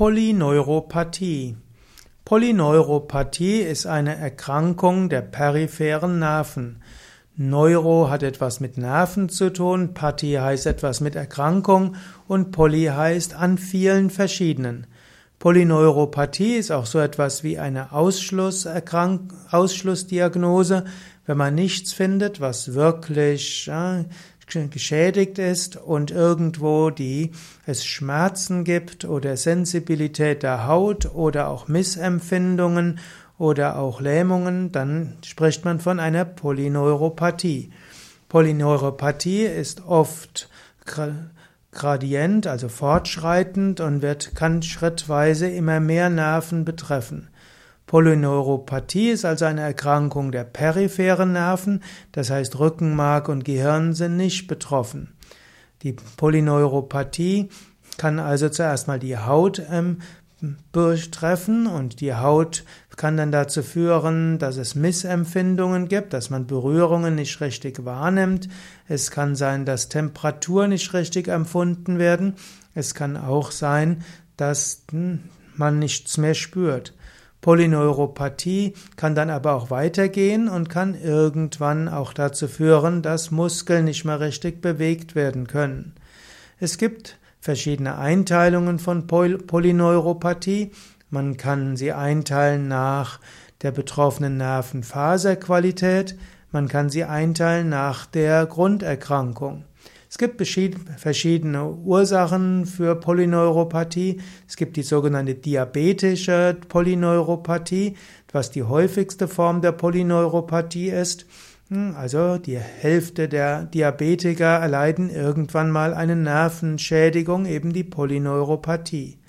Polyneuropathie. Polyneuropathie ist eine Erkrankung der peripheren Nerven. Neuro hat etwas mit Nerven zu tun, Pathie heißt etwas mit Erkrankung und Poly heißt an vielen verschiedenen. Polyneuropathie ist auch so etwas wie eine Ausschlussdiagnose, wenn man nichts findet, was wirklich geschädigt ist und irgendwo die es Schmerzen gibt oder Sensibilität der Haut oder auch Missempfindungen oder auch Lähmungen, dann spricht man von einer Polyneuropathie. Polyneuropathie ist oft gradient, also fortschreitend und wird, kann schrittweise immer mehr Nerven betreffen. Polyneuropathie ist also eine Erkrankung der peripheren Nerven, das heißt Rückenmark und Gehirn sind nicht betroffen. Die Polyneuropathie kann also zuerst mal die Haut ähm, betreffen und die Haut kann dann dazu führen, dass es Missempfindungen gibt, dass man Berührungen nicht richtig wahrnimmt. Es kann sein, dass Temperatur nicht richtig empfunden werden. Es kann auch sein, dass hm, man nichts mehr spürt. Polyneuropathie kann dann aber auch weitergehen und kann irgendwann auch dazu führen, dass Muskeln nicht mehr richtig bewegt werden können. Es gibt verschiedene Einteilungen von Polyneuropathie. Man kann sie einteilen nach der betroffenen Nervenfaserqualität, man kann sie einteilen nach der Grunderkrankung. Es gibt verschiedene Ursachen für Polyneuropathie. Es gibt die sogenannte diabetische Polyneuropathie, was die häufigste Form der Polyneuropathie ist. Hm, also die Hälfte der Diabetiker erleiden irgendwann mal eine Nervenschädigung, eben die Polyneuropathie.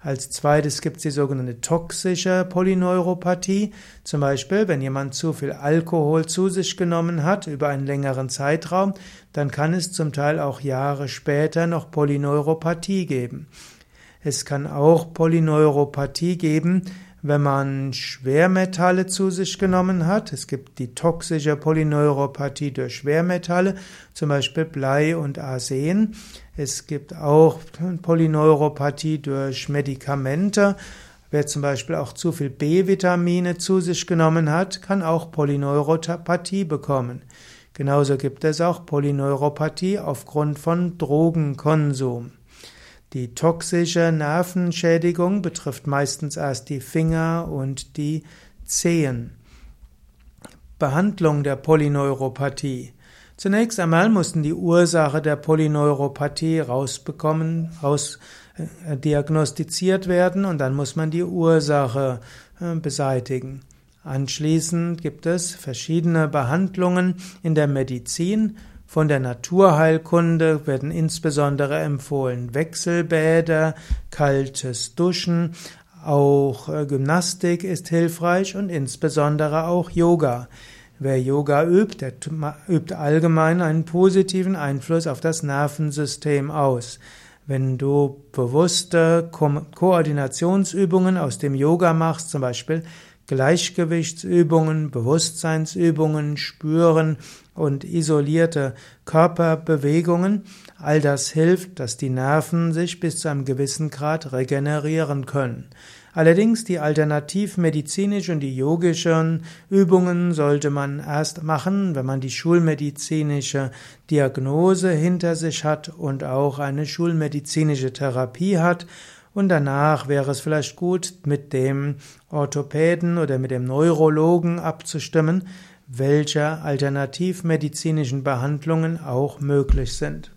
Als zweites gibt es die sogenannte toxische Polyneuropathie. Zum Beispiel, wenn jemand zu viel Alkohol zu sich genommen hat über einen längeren Zeitraum, dann kann es zum Teil auch Jahre später noch Polyneuropathie geben. Es kann auch Polyneuropathie geben, wenn man Schwermetalle zu sich genommen hat. Es gibt die toxische Polyneuropathie durch Schwermetalle, zum Beispiel Blei und Arsen. Es gibt auch Polyneuropathie durch Medikamente. Wer zum Beispiel auch zu viel B-Vitamine zu sich genommen hat, kann auch Polyneuropathie bekommen. Genauso gibt es auch Polyneuropathie aufgrund von Drogenkonsum. Die toxische Nervenschädigung betrifft meistens erst die Finger und die Zehen. Behandlung der Polyneuropathie. Zunächst einmal mussten die Ursache der Polyneuropathie rausbekommen, raus äh, diagnostiziert werden und dann muss man die Ursache äh, beseitigen. Anschließend gibt es verschiedene Behandlungen in der Medizin von der Naturheilkunde werden insbesondere empfohlen Wechselbäder, kaltes Duschen, auch äh, Gymnastik ist hilfreich und insbesondere auch Yoga. Wer Yoga übt, der übt allgemein einen positiven Einfluss auf das Nervensystem aus. Wenn du bewusste Ko Koordinationsübungen aus dem Yoga machst, zum Beispiel Gleichgewichtsübungen, Bewusstseinsübungen, Spüren und isolierte Körperbewegungen, all das hilft, dass die Nerven sich bis zu einem gewissen Grad regenerieren können. Allerdings die alternativmedizinische und die yogischen Übungen sollte man erst machen, wenn man die schulmedizinische Diagnose hinter sich hat und auch eine schulmedizinische Therapie hat und danach wäre es vielleicht gut, mit dem Orthopäden oder mit dem Neurologen abzustimmen, welche alternativmedizinischen Behandlungen auch möglich sind.